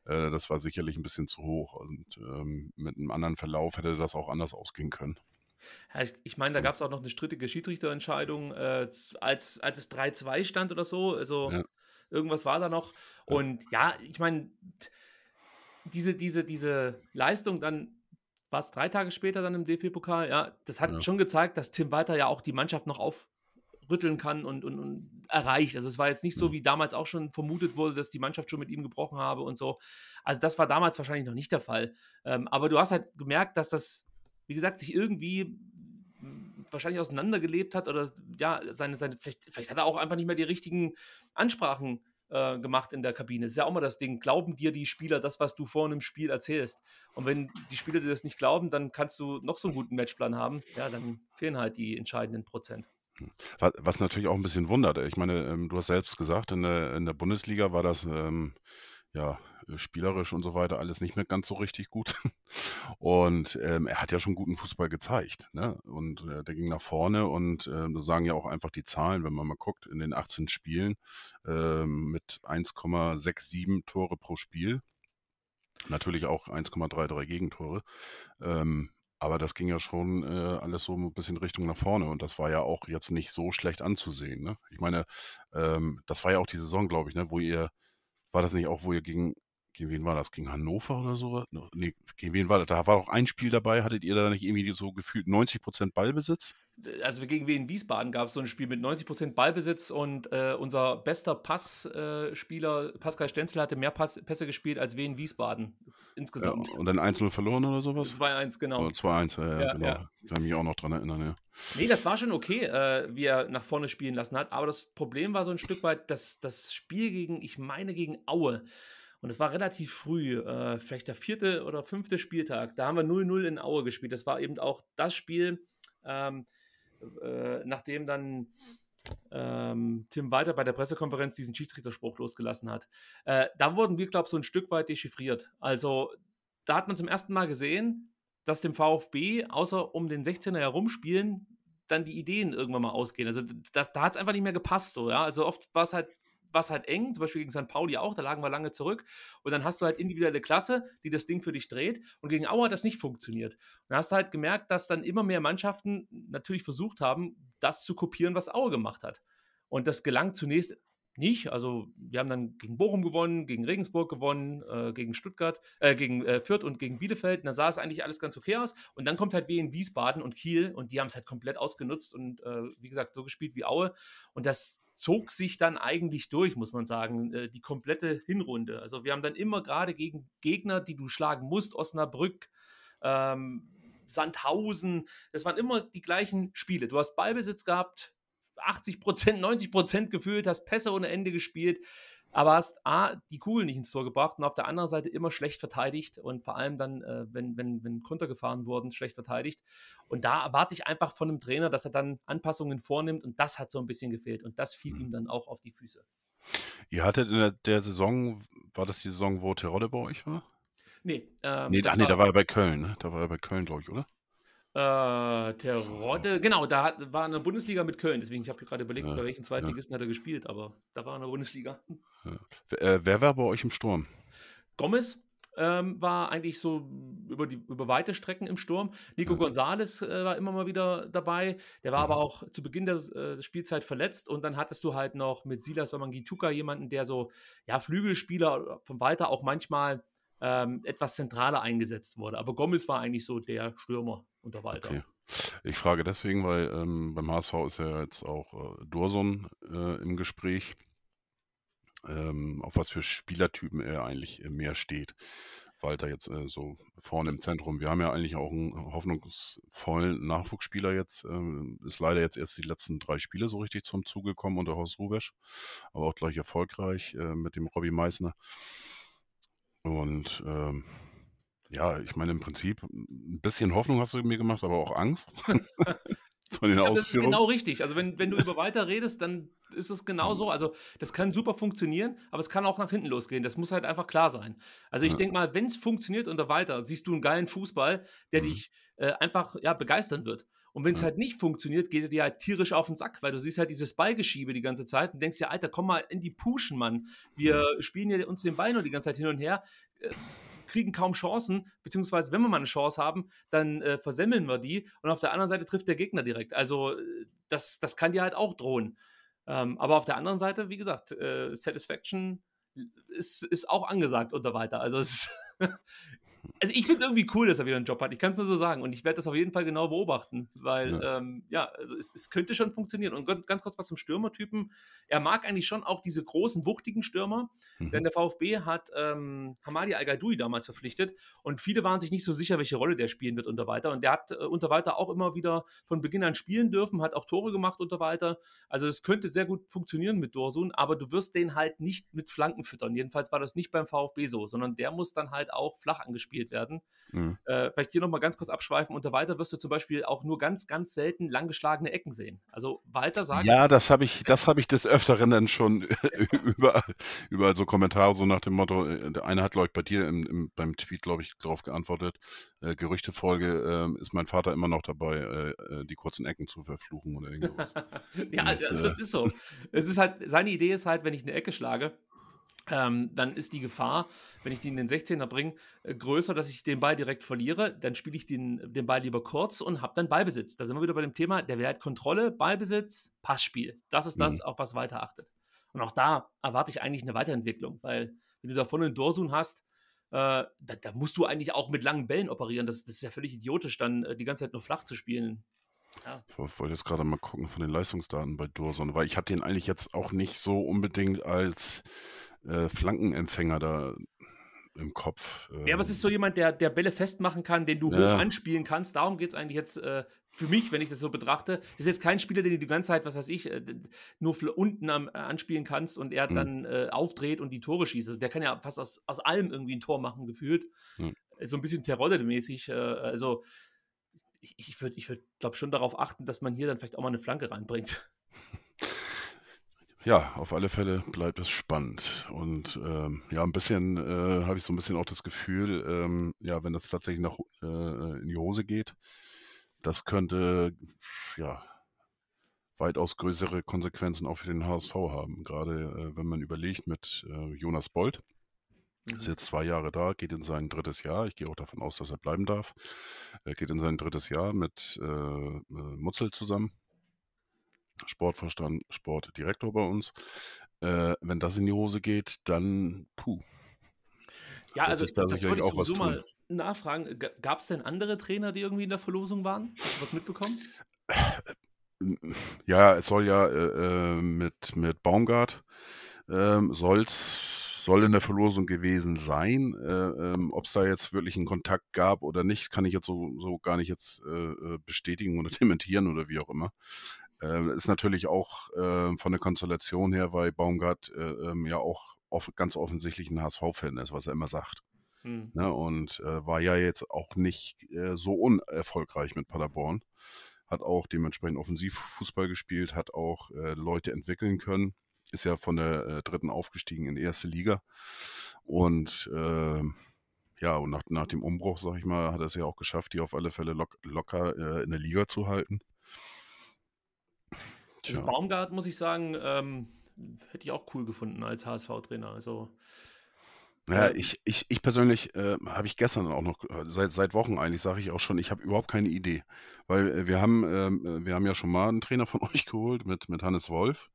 Äh, das war sicherlich ein bisschen zu hoch und ähm, mit einem anderen Verlauf hätte das auch anders ausgehen können. Ja, ich, ich meine, da gab es auch noch eine strittige Schiedsrichterentscheidung, äh, als, als es 3-2 stand oder so. Also ja. irgendwas war da noch. Und ja, ich meine, diese, diese, diese Leistung dann, war es drei Tage später dann im DFB-Pokal, ja, das hat ja. schon gezeigt, dass Tim Walter ja auch die Mannschaft noch aufrütteln kann und, und, und erreicht. Also es war jetzt nicht so, wie damals auch schon vermutet wurde, dass die Mannschaft schon mit ihm gebrochen habe und so. Also das war damals wahrscheinlich noch nicht der Fall. Ähm, aber du hast halt gemerkt, dass das wie gesagt, sich irgendwie wahrscheinlich auseinandergelebt hat oder ja, seine, seine, vielleicht, vielleicht hat er auch einfach nicht mehr die richtigen Ansprachen äh, gemacht in der Kabine. Das ist ja auch mal das Ding. Glauben dir die Spieler das, was du vor einem Spiel erzählst? Und wenn die Spieler dir das nicht glauben, dann kannst du noch so einen guten Matchplan haben. Ja, dann fehlen halt die entscheidenden Prozent. Was natürlich auch ein bisschen wundert. Ich meine, ähm, du hast selbst gesagt, in der, in der Bundesliga war das ähm, ja äh, spielerisch und so weiter alles nicht mehr ganz so richtig gut. Und ähm, er hat ja schon guten Fußball gezeigt. Ne? Und äh, der ging nach vorne und äh, das sagen ja auch einfach die Zahlen, wenn man mal guckt, in den 18 Spielen äh, mit 1,67 Tore pro Spiel. Natürlich auch 1,33 Gegentore. Ähm, aber das ging ja schon äh, alles so ein bisschen Richtung nach vorne und das war ja auch jetzt nicht so schlecht anzusehen. Ne? Ich meine, ähm, das war ja auch die Saison, glaube ich, ne, wo ihr, war das nicht auch, wo ihr gegen gegen wen war das? Gegen Hannover oder so? Nee, gegen wen war das? Da war auch ein Spiel dabei. Hattet ihr da nicht irgendwie so gefühlt 90% Ballbesitz? Also gegen Wien Wiesbaden gab es so ein Spiel mit 90% Ballbesitz und äh, unser bester Passspieler, äh, Pascal Stenzel, hatte mehr Pass, Pässe gespielt als Wien Wiesbaden insgesamt. Ja, und dann 1-0 verloren oder sowas? 2-1, genau. 2-1, ja, ja, genau. Ja. Kann mich auch noch dran erinnern, ja. Nee, das war schon okay, äh, wie er nach vorne spielen lassen hat. Aber das Problem war so ein Stück weit, dass das Spiel gegen, ich meine, gegen Aue und es war relativ früh, äh, vielleicht der vierte oder fünfte Spieltag. Da haben wir 0-0 in Aue gespielt. Das war eben auch das Spiel, ähm, äh, nachdem dann ähm, Tim Walter bei der Pressekonferenz diesen Schiedsrichterspruch losgelassen hat. Äh, da wurden wir, glaube ich, so ein Stück weit dechiffriert. Also da hat man zum ersten Mal gesehen, dass dem VfB, außer um den 16er herumspielen, dann die Ideen irgendwann mal ausgehen. Also da, da hat es einfach nicht mehr gepasst. So, ja? Also oft war es halt war es halt eng, zum Beispiel gegen St. Pauli auch, da lagen wir lange zurück. Und dann hast du halt individuelle Klasse, die das Ding für dich dreht. Und gegen Auer hat das nicht funktioniert. Und dann hast du halt gemerkt, dass dann immer mehr Mannschaften natürlich versucht haben, das zu kopieren, was Auer gemacht hat. Und das gelang zunächst nicht. Also wir haben dann gegen Bochum gewonnen, gegen Regensburg gewonnen, äh, gegen Stuttgart, äh, gegen äh, Fürth und gegen Bielefeld. Und da sah es eigentlich alles ganz okay aus. Und dann kommt halt wie in Wiesbaden und Kiel und die haben es halt komplett ausgenutzt und äh, wie gesagt so gespielt wie Aue. Und das zog sich dann eigentlich durch, muss man sagen, äh, die komplette Hinrunde. Also wir haben dann immer gerade gegen Gegner, die du schlagen musst, Osnabrück, ähm, Sandhausen, das waren immer die gleichen Spiele. Du hast Ballbesitz gehabt, 80 Prozent, 90 Prozent gefühlt, hast Pässe ohne Ende gespielt, aber hast A, die Kugel nicht ins Tor gebracht und auf der anderen Seite immer schlecht verteidigt und vor allem dann, äh, wenn, wenn, wenn Konter gefahren wurden, schlecht verteidigt. Und da erwarte ich einfach von einem Trainer, dass er dann Anpassungen vornimmt und das hat so ein bisschen gefehlt und das fiel ihm dann auch auf die Füße. Ihr hattet in der, der Saison, war das die Saison, wo Terodde bei euch war? Nee, ähm, nee, ach nee, da war er bei Köln, ne? Da war er bei Köln, glaube ich, oder? Äh, Terodde, genau, da hat, war in der Bundesliga mit Köln, deswegen, ich habe gerade überlegt, ja, bei welchen Zweitligisten ja. hat er gespielt, aber da war in der Bundesliga. Ja. Äh, wer war bei euch im Sturm? Gomez, ähm, war eigentlich so über, die, über weite Strecken im Sturm. Nico Ja. Gonzalez äh, war immer mal wieder dabei. Der war aber Mhm. auch zu Beginn der, äh, Spielzeit verletzt. Und dann hattest du halt noch mit Silas Wamangituka jemanden, der so, ja, Flügelspieler von weiter auch manchmal ähm, etwas zentraler eingesetzt wurde. Aber Gomez war eigentlich so der Stürmer unter Walter. Okay. Ich frage deswegen, weil ähm, beim HSV ist ja jetzt auch äh, Dursun äh, im Gespräch, ähm, auf was für Spielertypen er eigentlich äh, mehr steht. Walter jetzt äh, so vorne im Zentrum. Wir haben ja eigentlich auch einen hoffnungsvollen Nachwuchsspieler jetzt. Ähm, ist leider jetzt erst die letzten drei Spiele so richtig zum Zuge gekommen unter Horst Rubesch, aber auch gleich erfolgreich äh, mit dem Robbie Meissner. Und ähm, ja, ich meine im Prinzip ein bisschen Hoffnung hast du mir gemacht, aber auch Angst von den Ja, das ist Ausführungen. genau richtig. Also wenn, wenn du über weiter redest, dann ist es genau so. Also das kann super funktionieren, aber es kann auch nach hinten losgehen. Das muss halt einfach klar sein. Also ich Ja. denke mal, wenn es funktioniert unter weiter, siehst du einen geilen Fußball, der Mhm. dich äh, einfach ja, begeistern wird. Und wenn es Ja. halt nicht funktioniert, geht er dir halt tierisch auf den Sack, weil du siehst halt dieses Ballgeschiebe die ganze Zeit und denkst dir, Alter, komm mal in die Puschen, Mann. Wir spielen ja uns den Ball nur die ganze Zeit hin und her, äh, kriegen kaum Chancen, beziehungsweise wenn wir mal eine Chance haben, dann äh, versemmeln wir die und auf der anderen Seite trifft der Gegner direkt. Also äh, das, das kann dir halt auch drohen. Ähm, aber auf der anderen Seite, wie gesagt, äh, Satisfaction ist, ist auch angesagt und so weiter. Also es also ich finde es irgendwie cool, dass er wieder einen Job hat. Ich kann es nur so sagen. Und ich werde das auf jeden Fall genau beobachten, weil ja, ähm, ja also es, es, könnte schon funktionieren. Und ganz, kurz was zum Stürmertypen. Er mag eigentlich schon auch diese großen, wuchtigen Stürmer. Mhm. Denn der VfB hat ähm, Hamadi Al-Gadoui damals verpflichtet. Und viele waren sich nicht so sicher, welche Rolle der spielen wird unter weiter. Und der hat äh, unter weiter auch immer wieder von Beginn an spielen dürfen, hat auch Tore gemacht unter weiter. Also es könnte sehr gut funktionieren mit Dorsun, aber du wirst den halt nicht mit Flanken füttern. Jedenfalls war das nicht beim VfB so, sondern der muss dann halt auch flach angespielt werden. Mhm. Äh, vielleicht hier nochmal ganz kurz abschweifen. Unter Walter wirst du zum Beispiel auch nur ganz, ganz selten langgeschlagene Ecken sehen. Also Walter sagt. Ja, das habe ich, das habe ich des Öfteren dann schon überall, überall so Kommentare, so nach dem Motto, der eine hat, glaube ich, bei dir im, im, beim Tweet, glaube ich, darauf geantwortet, äh, Gerüchtefolge, äh, ist mein Vater immer noch dabei, äh, die kurzen Ecken zu verfluchen oder irgendwas. ja, das, das, das ist so. Es ist halt, seine Idee ist halt, wenn ich eine Ecke schlage, ähm, dann ist die Gefahr, wenn ich die in den 16er bringe, äh, größer, dass ich den Ball direkt verliere. Dann spiele ich den, den Ball lieber kurz und habe dann Ballbesitz. Da sind wir wieder bei dem Thema, der halt Kontrolle, Ballbesitz, Passspiel. Das ist das, mhm. auf was weiter achtet. Und auch da erwarte ich eigentlich eine Weiterentwicklung, weil wenn du da vorne einen Dorsun hast, äh, da, da, musst du eigentlich auch mit langen Bällen operieren. Das, das ist ja völlig idiotisch, dann äh, die ganze Zeit nur flach zu spielen. Ja. Ich wollte jetzt gerade mal gucken von den Leistungsdaten bei Dorsun, weil ich habe den eigentlich jetzt auch nicht so unbedingt als äh, Flankenempfänger da im Kopf. Äh, ja, aber es ist so jemand, der, der Bälle festmachen kann, den du ja. hoch anspielen kannst. Darum geht es eigentlich jetzt äh, für mich, wenn ich das so betrachte. Das ist jetzt kein Spieler, den du die ganze Zeit, was weiß ich, äh, nur unten am, äh, anspielen kannst und er mhm. dann äh, aufdreht und die Tore schießt. Also der kann ja fast aus, aus allem irgendwie ein Tor machen, gefühlt. Mhm. So ein bisschen Terodde-mäßig. Äh, also ich, ich würde, ich würd, glaube schon darauf achten, dass man hier dann vielleicht auch mal eine Flanke reinbringt. Ja, auf alle Fälle bleibt es spannend. Und ähm, ja, ein bisschen äh, habe ich so ein bisschen auch das Gefühl, ähm, ja, wenn das tatsächlich nach, äh, in die Hose geht, das könnte ja weitaus größere Konsequenzen auch für den HSV haben. Gerade äh, wenn man überlegt mit äh, Jonas Bold. Ist jetzt zwei Jahre da, geht in sein drittes Jahr. Ich gehe auch davon aus, dass er bleiben darf. Er geht in sein drittes Jahr mit äh, Mutzel zusammen. Sportverstand, Sportdirektor bei uns. Äh, wenn das in die Hose geht, dann puh. Ja, also da das wollte ich auch sowieso mal nachfragen. Gab es denn andere Trainer, die irgendwie in der Verlosung waren? Hast du was mitbekommen? Ja, es soll ja äh, mit, mit Baumgart ähm, soll's, soll in der Verlosung gewesen sein. Äh, ähm, Ob es da jetzt wirklich einen Kontakt gab oder nicht, kann ich jetzt so, so gar nicht jetzt äh, bestätigen oder dementieren oder wie auch immer. Äh, ist natürlich auch äh, von der Konstellation her, weil Baumgart äh, ähm, ja auch off ganz offensichtlich ein HSV-Fan ist, was er immer sagt. Hm. Ne, und äh, war ja jetzt auch nicht äh, so unerfolgreich mit Paderborn. Hat auch dementsprechend Offensivfußball gespielt, hat auch äh, Leute entwickeln können. Ist ja von der dritten aufgestiegen in die erste Liga. Und ähm, ja, und nach, nach dem Umbruch, sag ich mal, hat er es ja auch geschafft, die auf alle Fälle lock, locker in der Liga zu halten. Also Baumgart, muss ich sagen, ähm, hätte ich auch cool gefunden als HSV-Trainer. Also Ja, ich, ich, ich persönlich äh, habe ich gestern auch noch, äh, seit, seit Wochen eigentlich, sage ich auch schon, ich habe überhaupt keine Idee. Weil äh, wir haben, ähm, äh, wir haben ja schon mal einen Trainer von euch geholt mit, mit Hannes Wolf.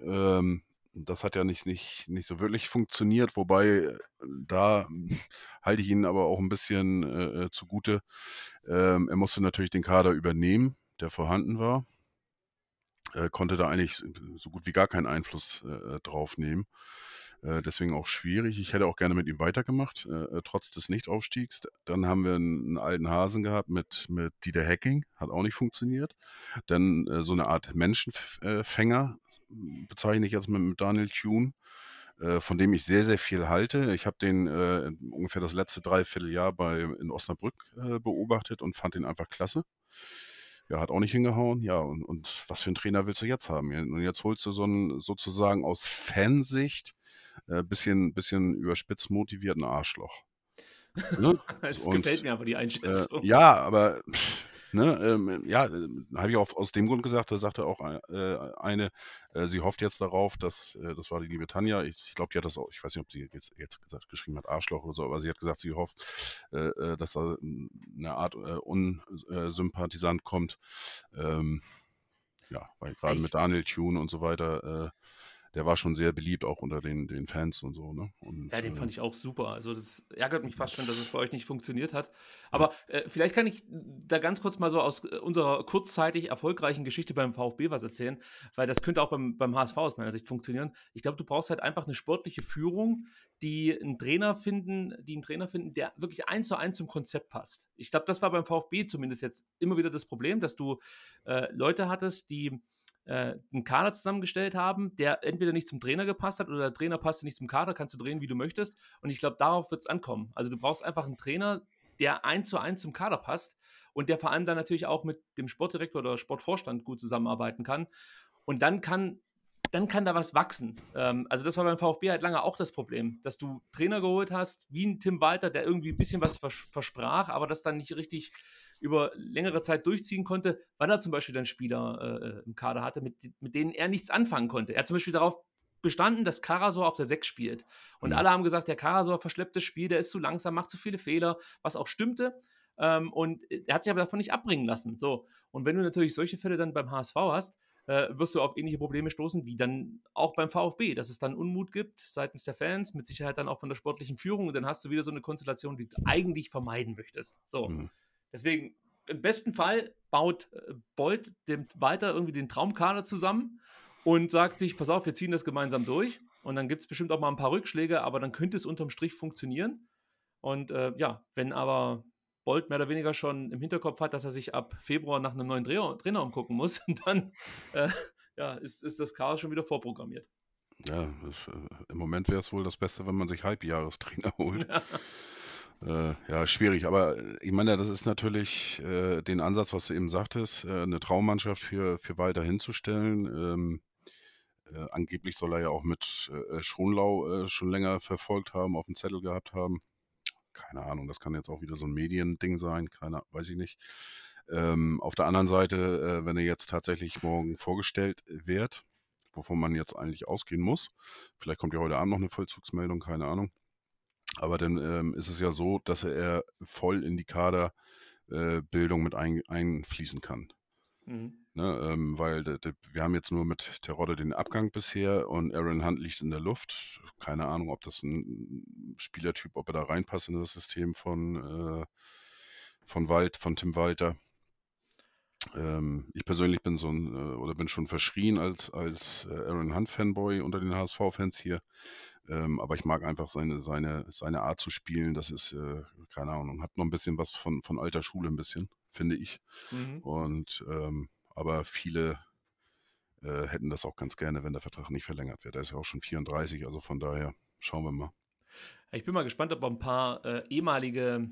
Ähm, das hat ja nicht, nicht, nicht so wirklich funktioniert, wobei äh, da halte ich ihn aber auch ein bisschen äh, zugute. Ähm, er musste natürlich den Kader übernehmen, der vorhanden war. Er konnte da eigentlich so gut wie gar keinen Einfluss äh, drauf nehmen. Äh, deswegen auch schwierig. Ich hätte auch gerne mit ihm weitergemacht, äh, äh trotz des Nichtaufstiegs. Dann haben wir einen, alten Hasen gehabt mit, mit Dieter Hacking, hat auch nicht funktioniert. Dann äh, so eine Art Menschenfänger, bezeichne ich jetzt mit, mit Daniel Thune, äh, von dem ich sehr, sehr viel halte. Ich habe den äh, ungefähr das letzte Dreivierteljahr bei, in Osnabrück beobachtet und fand ihn einfach klasse. Ja, hat auch nicht hingehauen. Ja, und, und was für einen Trainer willst du jetzt haben? Und jetzt holst du so einen sozusagen aus Fansicht äh, bisschen, bisschen überspitzt motivierten Arschloch. Ne? das und, gefällt mir aber die Einschätzung. Äh, ja, aber ne, ähm, ja, äh, habe ich auch aus dem Grund gesagt, da sagte auch äh, eine, äh, sie hofft jetzt darauf, dass, äh, das war die liebe Tanja, ich, ich glaube, die hat das auch, ich weiß nicht, ob sie jetzt, jetzt gesagt, geschrieben hat, Arschloch oder so, aber sie hat gesagt, sie hofft, äh, dass da eine Art Unsympathisant kommt. Ähm, ja, weil gerade mit Daniel Tune und so weiter der war schon sehr beliebt, auch unter den, den Fans und so. Ne? Und, ja, den äh, fand ich auch super. Also das ärgert mich fast schon, dass es bei euch nicht funktioniert hat. Aber ja. äh, vielleicht kann ich da ganz kurz mal so aus äh, unserer kurzzeitig erfolgreichen Geschichte beim VfB was erzählen, weil das könnte auch beim, beim HSV aus meiner Sicht funktionieren. Ich glaube, du brauchst halt einfach eine sportliche Führung, die einen Trainer finden, die einen Trainer finden, der wirklich eins zu eins zum Konzept passt. Ich glaube, das war beim VfB zumindest jetzt immer wieder das Problem, dass du äh, Leute hattest, die äh, einen Kader zusammengestellt haben, der entweder nicht zum Trainer gepasst hat oder der Trainer passte nicht zum Kader, kannst du drehen, wie du möchtest. Und ich glaube, darauf wird es ankommen. Also du brauchst einfach einen Trainer, der eins zu eins zum Kader passt und der vor allem dann natürlich auch mit dem Sportdirektor oder Sportvorstand gut zusammenarbeiten kann. Und dann kann dann kann da was wachsen. Ähm, also das war beim VfB halt lange auch das Problem, dass du Trainer geholt hast, wie ein Tim Walter, der irgendwie ein bisschen was vers versprach, aber das dann nicht richtig über längere Zeit durchziehen konnte, weil er zum Beispiel dann Spieler äh, äh, im Kader hatte, mit, mit denen er nichts anfangen konnte. Er hat zum Beispiel darauf bestanden, dass Karasor auf der 6 spielt. Und mhm. alle haben gesagt, der Karasor verschleppt das Spiel, der ist zu langsam, macht zu viele Fehler, was auch stimmte. Ähm, und er hat sich aber davon nicht abbringen lassen. So. Und wenn du natürlich solche Fälle dann beim HSV hast, äh, wirst du auf ähnliche Probleme stoßen wie dann auch beim VfB, dass es dann Unmut gibt seitens der Fans, mit Sicherheit dann auch von der sportlichen Führung und dann hast du wieder so eine Konstellation, die du eigentlich vermeiden möchtest. So. Mhm. Deswegen, im besten Fall baut äh, Bolt dem Walter irgendwie den Traumkader zusammen und sagt sich, pass auf, wir ziehen das gemeinsam durch. Und dann gibt es bestimmt auch mal ein paar Rückschläge, aber dann könnte es unterm Strich funktionieren. Und äh, ja, wenn aber Bolt mehr oder weniger schon im Hinterkopf hat, dass er sich ab Februar nach einem neuen Trainer, Trainer umgucken muss, dann äh, ja, ist, ist das Chaos schon wieder vorprogrammiert. Ja, äh, im Moment wäre es wohl das Beste, wenn man sich Halbjahrestrainer holt. Ja. Äh, ja, schwierig, aber äh, ich meine, das ist natürlich äh, den Ansatz, was du eben sagtest, äh, eine Traummannschaft für, für Walter hinzustellen. Ähm, äh, angeblich soll er ja auch mit äh, Schonlau schon länger verfolgt haben, auf dem Zettel gehabt haben. Keine Ahnung, das kann jetzt auch wieder so ein Mediending sein, keine, weiß ich nicht. Ähm, auf der anderen Seite, wenn er jetzt tatsächlich morgen vorgestellt wird, wovon man jetzt eigentlich ausgehen muss, vielleicht kommt ja heute Abend noch eine Vollzugsmeldung, keine Ahnung aber dann ähm, ist es ja so, dass er voll in die Kaderbildung äh, mit ein, einfließen kann. Mhm. Ne, ähm, weil de, de, wir haben jetzt nur mit Terodde den Abgang bisher und Aaron Hunt liegt in der Luft. Keine Ahnung, ob das ein Spielertyp, ob er da reinpasst in das System von, äh, von Wald, von Tim Walter. Ähm, ich persönlich bin so ein, äh, oder bin schon verschrien als, als äh, Aaron Hunt-Fanboy unter den HSV-Fans hier. Ähm, aber ich mag einfach seine, seine, seine Art zu spielen. Das ist, äh, keine Ahnung, hat noch ein bisschen was von, von alter Schule, ein bisschen, finde ich. Mhm. Und ähm, aber viele äh, hätten das auch ganz gerne, wenn der Vertrag nicht verlängert wird. Er ist ja auch schon 34, also von daher schauen wir mal. Ich bin mal gespannt, ob er ein paar äh, ehemalige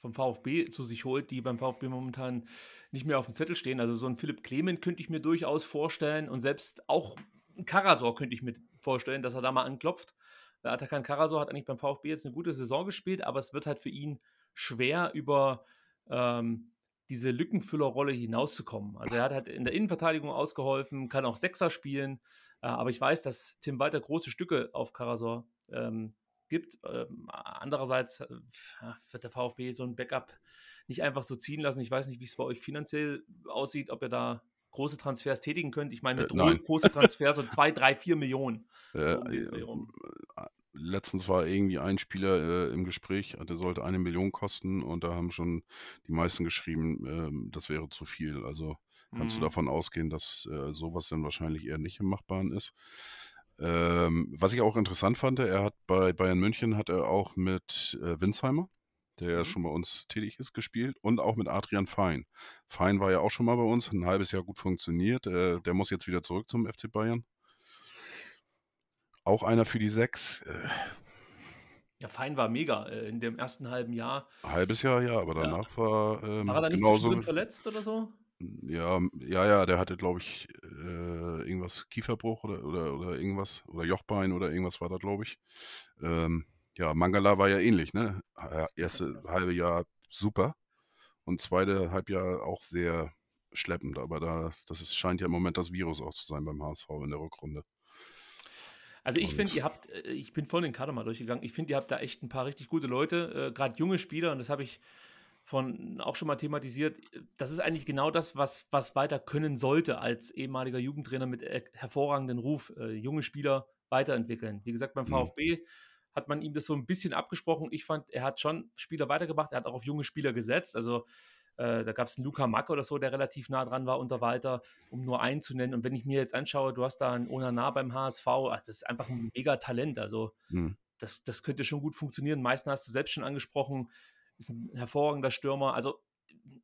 vom VfB zu sich holt, die beim VfB momentan nicht mehr auf dem Zettel stehen. Also so ein Philipp Clement könnte ich mir durchaus vorstellen und selbst auch ein Karasor könnte ich mir vorstellen, dass er da mal anklopft. Äh, Atakan Karasor hat eigentlich beim VfB jetzt eine gute Saison gespielt, aber es wird halt für ihn schwer über ähm, diese Lückenfüllerrolle hinauszukommen. Also er hat halt in der Innenverteidigung ausgeholfen, kann auch Sechser spielen, äh, aber ich weiß, dass Tim Walter große Stücke auf Karasor ähm, gibt. Ähm, andererseits äh, wird der VfB so ein Backup nicht einfach so ziehen lassen. Ich weiß nicht, wie es bei euch finanziell aussieht, ob ihr da große Transfers tätigen könnt. Ich meine, mit äh, große Transfers so zwei, drei, vier Millionen. Äh, so letztens war irgendwie ein Spieler äh, im Gespräch, der sollte eine Million kosten und da haben schon die meisten geschrieben, äh, das wäre zu viel. Also kannst mhm. du davon ausgehen, dass äh, sowas dann wahrscheinlich eher nicht im Machbaren ist. Ähm, was ich auch interessant fand, er hat bei Bayern München hat er auch mit äh, Winsheimer, der ja mhm. schon bei uns tätig ist, gespielt und auch mit Adrian Fein. Fein war ja auch schon mal bei uns, ein halbes Jahr gut funktioniert. Äh, der muss jetzt wieder zurück zum FC Bayern. Auch einer für die Sechs. Äh, ja, Fein war mega äh, in dem ersten halben Jahr. Halbes Jahr, ja, aber danach ja. war. Ähm, war er da nicht genauso verletzt oder so? Ja, ja, ja, der hatte, glaube ich, äh, irgendwas Kieferbruch oder, oder, oder irgendwas, oder Jochbein oder irgendwas war da, glaube ich. Ähm, ja, Mangala war ja ähnlich, ne? Erste halbe Jahr super und zweite Halbjahr auch sehr schleppend, aber da, das ist, scheint ja im Moment das Virus auch zu sein beim HSV in der Rückrunde. Also ich finde, ihr habt, äh, ich bin voll den Kader mal durchgegangen, ich finde, ihr habt da echt ein paar richtig gute Leute, äh, gerade junge Spieler und das habe ich von auch schon mal thematisiert. Das ist eigentlich genau das, was, was weiter können sollte als ehemaliger Jugendtrainer mit äh, hervorragenden Ruf, äh, junge Spieler weiterentwickeln. Wie gesagt, beim mhm. Hat man ihm das so ein bisschen abgesprochen. Ich fand, er hat schon Spieler weitergebracht, er hat auch auf junge Spieler gesetzt. Also äh, da gab es einen Luca Mack oder so, der relativ nah dran war unter Walter, um nur einen zu nennen. Und wenn ich mir jetzt anschaue, du hast da einen Onana beim HSV, also das ist einfach ein mega Talent. Also mhm. das, das könnte schon gut funktionieren. Meisten hast du selbst schon angesprochen ist ein hervorragender Stürmer. Also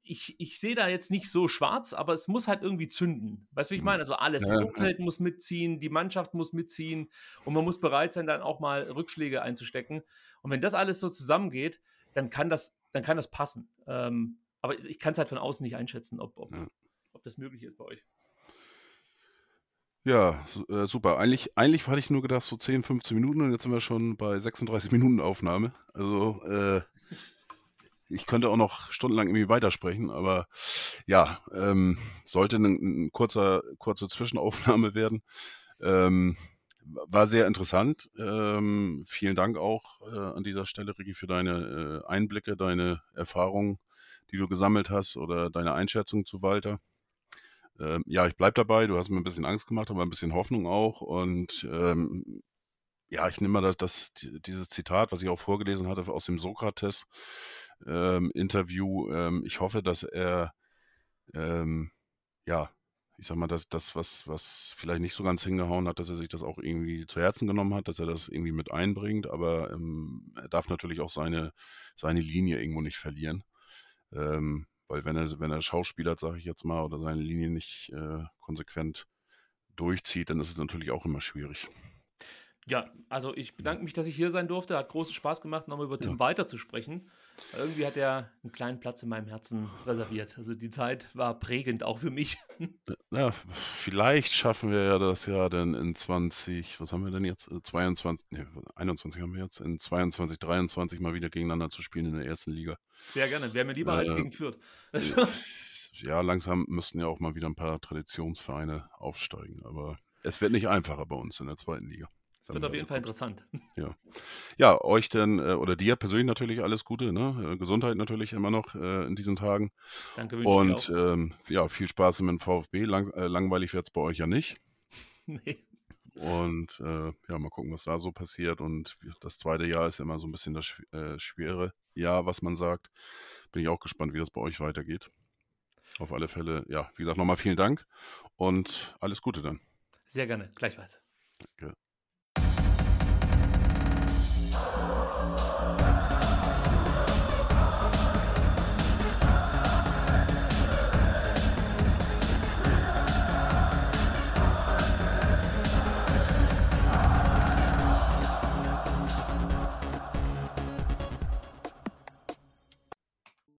ich, ich sehe da jetzt nicht so schwarz, aber es muss halt irgendwie zünden. Weißt du, wie ich meine? Also alles. Das Umfeld muss mitziehen, die Mannschaft muss mitziehen und man muss bereit sein, dann auch mal Rückschläge einzustecken. Und wenn das alles so zusammengeht, dann kann das, dann kann das passen. Ähm, aber ich kann es halt von außen nicht einschätzen, ob, ob, ja. ob das möglich ist bei euch. Ja, äh, super. Eigentlich, eigentlich hatte ich nur gedacht, so 10, 15 Minuten und jetzt sind wir schon bei 36 Minuten Aufnahme. Also, äh, ich könnte auch noch stundenlang irgendwie weitersprechen, aber ja, ähm, sollte eine ein kurzer, kurze Zwischenaufnahme werden. Ähm, war sehr interessant. Ähm, vielen Dank auch äh, an dieser Stelle, Ricky, für deine äh, Einblicke, deine Erfahrungen, die du gesammelt hast oder deine Einschätzung zu Walter. Ähm, ja, ich bleibe dabei. Du hast mir ein bisschen Angst gemacht, aber ein bisschen Hoffnung auch. Und ähm, ja, ich nehme mal das, das, dieses Zitat, was ich auch vorgelesen hatte aus dem Sokrates ähm, Interview. Ähm, ich hoffe, dass er, ähm, ja, ich sag mal, dass das, was, was vielleicht nicht so ganz hingehauen hat, dass er sich das auch irgendwie zu Herzen genommen hat, dass er das irgendwie mit einbringt, aber ähm, er darf natürlich auch seine, seine Linie irgendwo nicht verlieren. Ähm, weil wenn er, wenn er Schauspieler, sage ich jetzt mal, oder seine Linie nicht äh, konsequent durchzieht, dann ist es natürlich auch immer schwierig. Ja, also ich bedanke mich, dass ich hier sein durfte. Hat großen Spaß gemacht, nochmal über Tim ja. Weiter zu sprechen. Irgendwie hat er einen kleinen Platz in meinem Herzen reserviert. Also die Zeit war prägend auch für mich. Ja, vielleicht schaffen wir ja das ja dann in 20, was haben wir denn jetzt? 22, nee, 21 haben wir jetzt, in 22, 23 mal wieder gegeneinander zu spielen in der ersten Liga. Sehr gerne, wäre mir lieber äh, als gegen Fürth. ja, langsam müssten ja auch mal wieder ein paar Traditionsvereine aufsteigen, aber es wird nicht einfacher bei uns in der zweiten Liga. Das wird auf jeden Fall interessant. Ja. ja, euch denn äh, oder dir persönlich natürlich alles Gute, ne? Äh, Gesundheit natürlich immer noch äh, in diesen Tagen. Danke, wünsche Und ähm, ja, viel Spaß mit dem VfB. Lang, äh, langweilig wird es bei euch ja nicht. nee. Und äh, ja, mal gucken, was da so passiert. Und das zweite Jahr ist ja immer so ein bisschen das äh, schwere Jahr, was man sagt. Bin ich auch gespannt, wie das bei euch weitergeht. Auf alle Fälle, ja, wie gesagt, nochmal vielen Dank und alles Gute dann. Sehr gerne, gleichfalls. Danke.